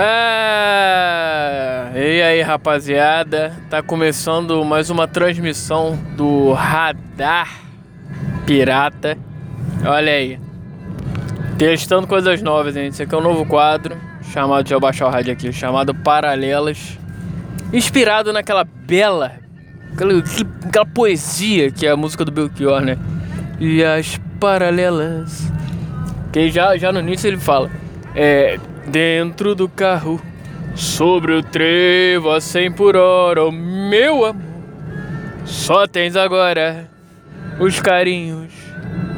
Ah, e aí, rapaziada? Tá começando mais uma transmissão do Radar Pirata. Olha aí. Testando coisas novas, gente. Esse aqui é um novo quadro chamado, deixa eu baixar o rádio aqui, chamado Paralelas. Inspirado naquela bela, aquela, aquela poesia que é a música do Belchior, né? E as paralelas. Que já, já no início ele fala. É, dentro do carro, sobre o trevo a 100 por hora, oh, meu amor, só tens agora os carinhos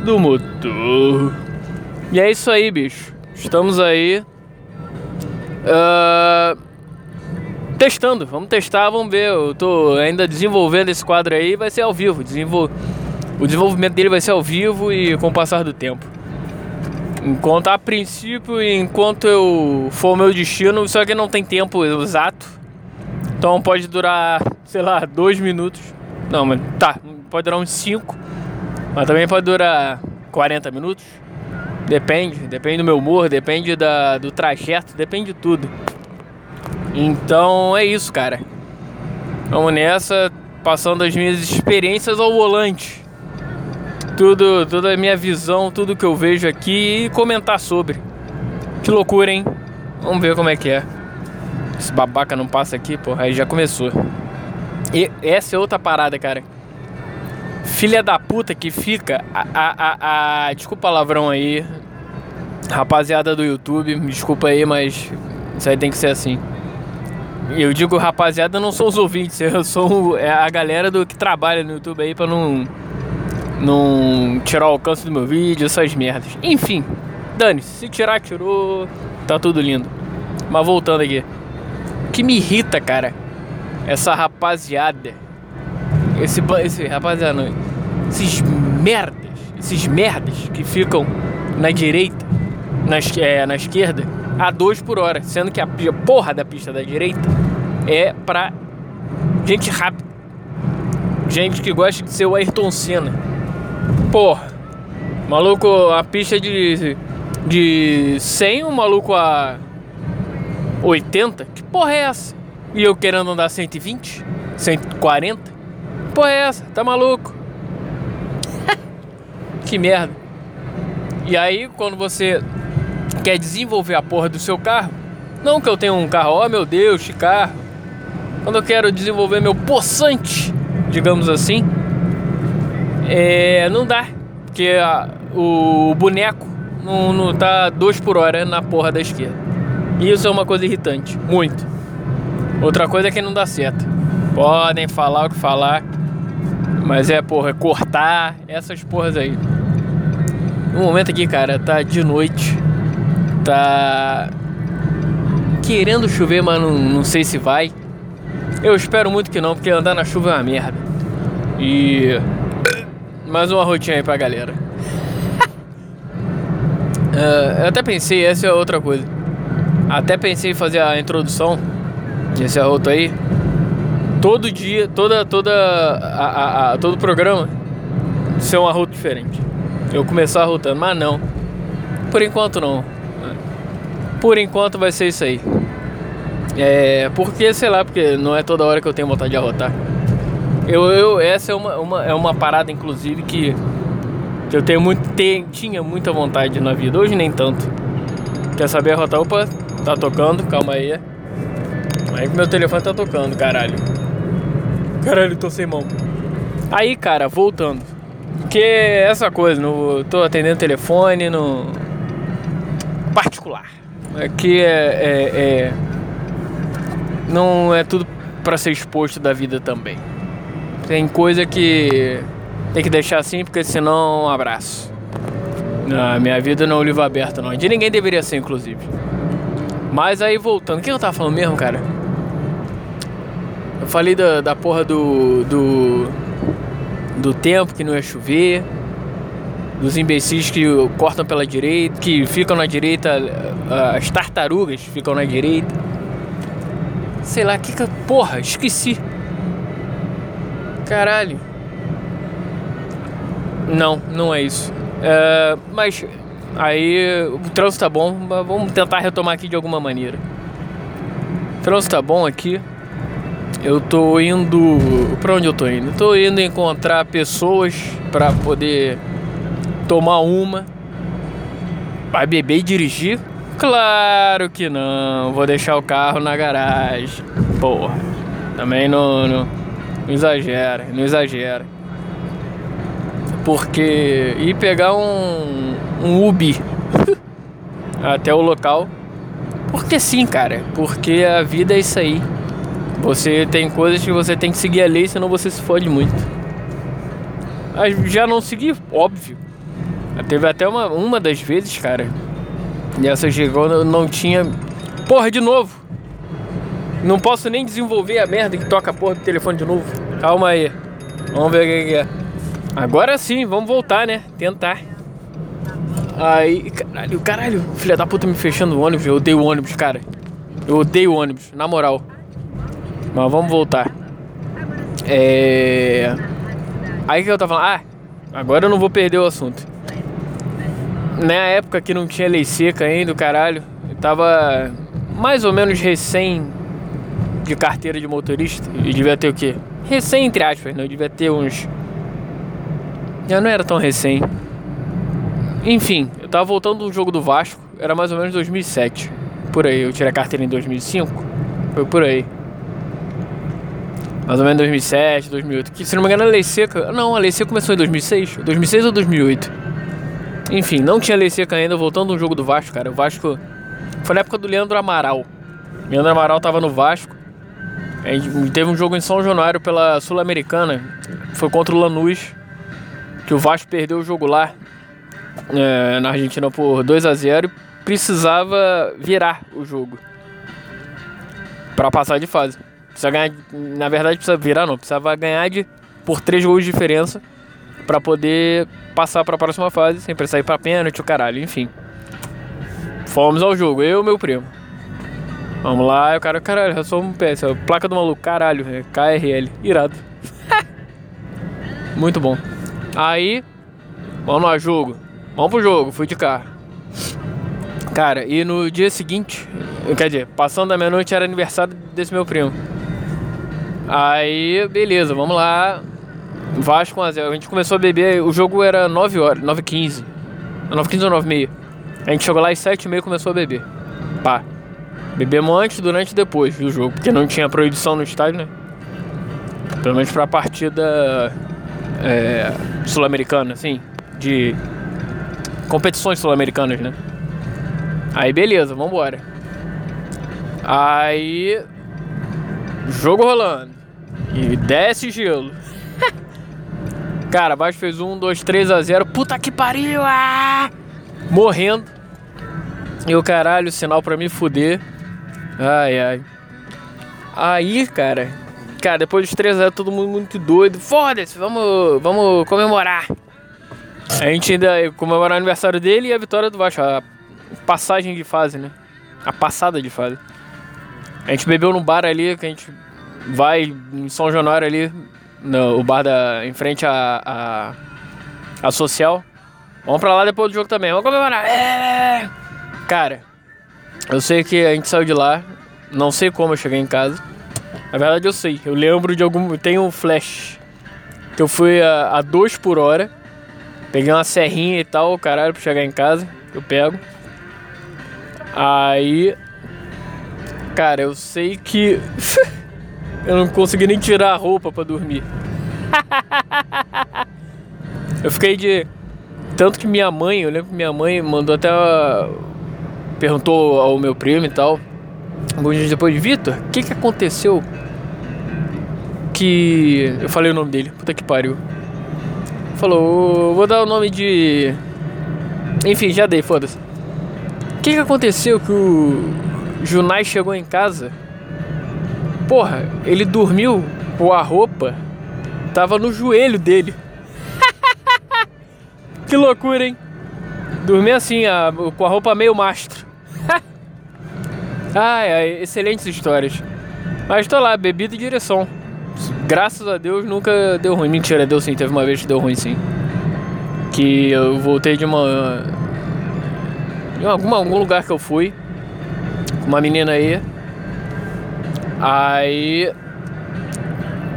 do motor. E é isso aí, bicho. Estamos aí. Uh, testando, vamos testar, vamos ver. Eu tô ainda desenvolvendo esse quadro aí, vai ser ao vivo. Desenvol... O desenvolvimento dele vai ser ao vivo e com o passar do tempo. Enquanto a princípio, enquanto eu for meu destino, só que não tem tempo exato. Então pode durar, sei lá, dois minutos. Não, mas tá, pode durar uns cinco. Mas também pode durar 40 minutos. Depende, depende do meu humor, depende da, do trajeto, depende de tudo. Então é isso, cara. Vamos nessa, passando as minhas experiências ao volante tudo, toda a minha visão, tudo que eu vejo aqui e comentar sobre. Que loucura, hein? Vamos ver como é que é. Esse babaca não passa aqui, porra, aí já começou. E essa é outra parada, cara. Filha da puta que fica. A, a, a, a, desculpa o palavrão aí. Rapaziada do YouTube, me desculpa aí, mas isso aí tem que ser assim. Eu digo rapaziada, não são os ouvintes, eu sou é a galera do que trabalha no YouTube aí pra não não tirar o alcance do meu vídeo, essas merdas. Enfim, dane-se. Se tirar, tirou. Tá tudo lindo. Mas voltando aqui. O que me irrita, cara, essa rapaziada. Esse, esse rapaziada, não, esses merdas, esses merdas que ficam na direita, na, é, na esquerda, a 2 por hora, sendo que a porra da pista da direita é pra gente rápida. Gente que gosta de ser o Ayrton Senna. Pô, maluco, a pista de, de 100, o maluco a 80? Que porra é essa? E eu querendo andar 120? 140? Que porra é essa? Tá maluco? que merda. E aí, quando você quer desenvolver a porra do seu carro, não que eu tenha um carro, ó oh, meu Deus, que carro. Quando eu quero desenvolver meu poçante, digamos assim, é, não dá, porque a, o boneco não, não tá 2 por hora na porra da esquerda. E isso é uma coisa irritante, muito. Outra coisa é que não dá certo. Podem falar o que falar, mas é, porra, cortar essas porras aí. No momento aqui, cara, tá de noite, tá querendo chover, mas não, não sei se vai. Eu espero muito que não, porque andar na chuva é uma merda. E mais uma rotina aí pra galera. uh, eu até pensei, essa é outra coisa. Até pensei em fazer a introdução desse arroto aí. Todo dia, toda, toda, a, a, a, todo programa ser um arroto diferente. Eu começar arrotando, mas não. Por enquanto não. Por enquanto vai ser isso aí. É, porque, sei lá, porque não é toda hora que eu tenho vontade de arrotar. Eu, eu, essa é uma, uma, é uma parada, inclusive, que, eu tenho muito, tinha muita vontade na vida. Hoje nem tanto. Quer saber arrotar? Opa, tá tocando, calma aí. Aí meu telefone tá tocando, caralho. Caralho, tô sem mão. Aí, cara, voltando. Porque essa coisa, no, tô atendendo telefone no particular. Aqui é, é, é não é tudo para ser exposto da vida também. Tem coisa que tem que deixar assim, porque senão um abraço. Na minha vida não é um livro aberto, não. De ninguém deveria ser, inclusive. Mas aí voltando, o que eu tava falando mesmo, cara? Eu falei da, da porra do, do. do tempo que não ia chover. Dos imbecis que cortam pela direita, que ficam na direita, as tartarugas ficam na direita. Sei lá, que que. Porra, esqueci. Caralho. Não, não é isso. É, mas aí o trânsito tá bom, vamos tentar retomar aqui de alguma maneira. O trânsito tá bom aqui. Eu tô indo. Pra onde eu tô indo? tô indo encontrar pessoas para poder tomar uma. Vai beber e dirigir? Claro que não. Vou deixar o carro na garagem. Porra. Também não, não, não exagera, não exagera. Porque ir pegar um, um Ubi até o local. Porque sim, cara. Porque a vida é isso aí. Você tem coisas que você tem que seguir a lei, senão você se fode muito. Mas já não segui, óbvio. Teve até uma, uma das vezes, cara. Nessa chegou, não tinha. Porra, de novo! Não posso nem desenvolver a merda que toca a porra do telefone de novo. Calma aí. Vamos ver o que é. Agora sim, vamos voltar, né? Tentar. Aí, caralho, caralho, filha da puta me fechando o ônibus. Eu odeio ônibus, cara. Eu odeio o ônibus, na moral. Mas vamos voltar. É. Aí que eu tava falando, ah, agora eu não vou perder o assunto. Na época que não tinha lei seca ainda, caralho, eu tava mais ou menos recém de carteira de motorista. E devia ter o quê? Recém, entre aspas, né? Eu devia ter uns. Eu não era tão recém. Enfim, eu tava voltando do jogo do Vasco, era mais ou menos 2007. Por aí, eu tirei a carteira em 2005. Foi por aí. Mais ou menos 2007, 2008. Que se não me engano a lei seca. Não, a lei seca começou em 2006. 2006 ou 2008. Enfim, não tinha lei seca ainda. Voltando do jogo do Vasco, cara. O Vasco. Foi na época do Leandro Amaral. Leandro Amaral tava no Vasco. Teve um jogo em São Januário pela Sul-Americana. Foi contra o Lanús. Que o Vasco perdeu o jogo lá. É, na Argentina por 2 a 0 e precisava virar o jogo. para passar de fase. Precisa ganhar, na verdade precisa virar não, precisava ganhar de por três gols de diferença para poder passar para a próxima fase sem precisar ir para pênalti, o caralho, enfim. Fomos ao jogo, eu e meu primo. Vamos lá, o cara, caralho, já sou um PS, placa do maluco, caralho, é KRL, irado. Muito bom. Aí, vamos lá, jogo. Vamos pro jogo, fui de carro. Cara, e no dia seguinte, quer dizer, passando da meia-noite era aniversário desse meu primo. Aí, beleza, vamos lá. Vasco 1x0. A gente começou a beber, o jogo era 9 horas, 9h15. 9h15 ou 9h30. A gente chegou lá às 7h30 e começou a beber. Pá. Bebemos antes, durante e depois do jogo, porque não tinha proibição no estádio, né? Pelo menos pra partida é, sul-americana, assim, de competições sul-americanas, né? Aí beleza, vambora. Aí. Jogo rolando. E desce gelo. Cara, abaixo fez 1, 2, 3 a 0. Puta que pariu! Ah! Morrendo. E o caralho, sinal pra me fuder. Ai, ai. Aí, cara. Cara, depois dos 3 a 0, todo mundo muito doido. Foda-se, vamos, vamos comemorar. A gente ainda comemorar o aniversário dele e a vitória do Vasco. A passagem de fase, né? A passada de fase. A gente bebeu num bar ali que a gente vai em São Januário ali, no o bar da, em frente à a, a, social. Vamos pra lá depois do jogo também. Vamos comemorar. É! Cara, eu sei que a gente saiu de lá. Não sei como eu cheguei em casa. Na verdade eu sei. Eu lembro de algum. Tem um flash. Que eu fui a, a dois por hora. Peguei uma serrinha e tal, caralho, pra chegar em casa. Eu pego. Aí. Cara, eu sei que. Eu não consegui nem tirar a roupa para dormir. eu fiquei de. Tanto que minha mãe, eu lembro que minha mãe mandou até. Perguntou ao meu primo e tal. Alguns dias depois, Vitor, o que que aconteceu? Que. Eu falei o nome dele, puta que pariu. Falou, vou dar o nome de. Enfim, já dei, foda-se. O que que aconteceu que o Junai chegou em casa Porra, ele dormiu com a roupa tava no joelho dele. que loucura, hein? Dormir assim, a, com a roupa meio mastro. Ai, ai, excelentes histórias. Mas tô lá, bebida e direção. Graças a Deus nunca deu ruim. Mentira, deu sim, teve uma vez que deu ruim sim. Que eu voltei de uma. De alguma, algum lugar que eu fui. Com uma menina aí. Aí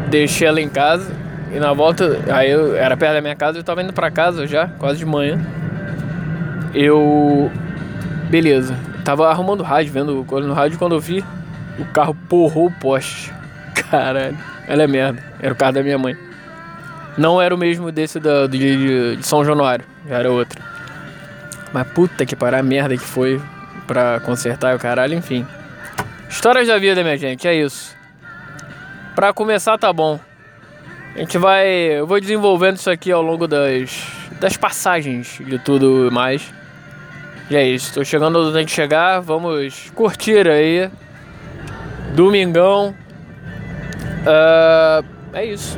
deixei ela em casa e na volta, aí eu era perto da minha casa, eu tava indo pra casa já, quase de manhã. Eu beleza, tava arrumando o rádio, vendo coisa no rádio quando eu vi o carro porrou o poste. Caralho, ela é merda. Era o carro da minha mãe. Não era o mesmo desse da, de, de São Januário, já era outro. Mas puta que parar a merda que foi pra consertar o caralho, enfim. Histórias da vida, minha gente, é isso. Pra começar, tá bom. A gente vai. Eu vou desenvolvendo isso aqui ao longo das, das passagens de tudo mais. E é isso. Tô chegando onde tem que chegar. Vamos curtir aí. Domingão. Uh, é isso.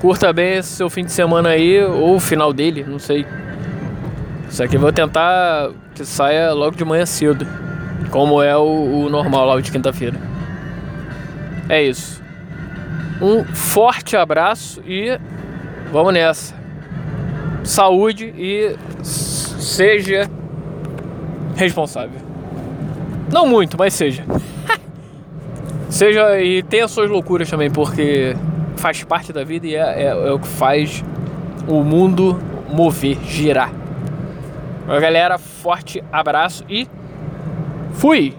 Curta bem esse seu fim de semana aí, ou o final dele, não sei. Isso aqui eu vou tentar que saia logo de manhã cedo. Como é o, o normal lá de quinta-feira. É isso. Um forte abraço e vamos nessa. Saúde e seja responsável. Não muito, mas seja. seja e tenha suas loucuras também, porque faz parte da vida e é, é, é o que faz o mundo mover, girar. Galera, forte abraço e fui!